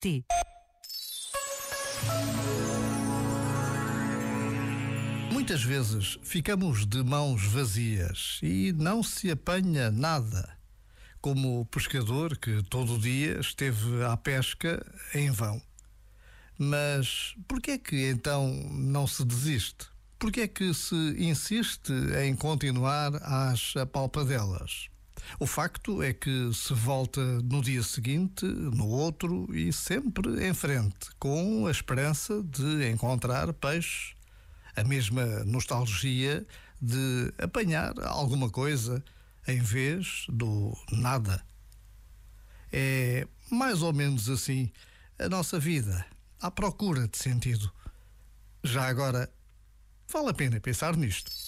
T. Muitas vezes ficamos de mãos vazias e não se apanha nada, como o pescador que todo dia esteve à pesca em vão. Mas por que é que então não se desiste? Por que é que se insiste em continuar às apalpadelas? O facto é que se volta no dia seguinte, no outro e sempre em frente, com a esperança de encontrar peixe a mesma nostalgia de apanhar alguma coisa em vez do nada. É mais ou menos assim a nossa vida, à procura de sentido. Já agora, vale a pena pensar nisto.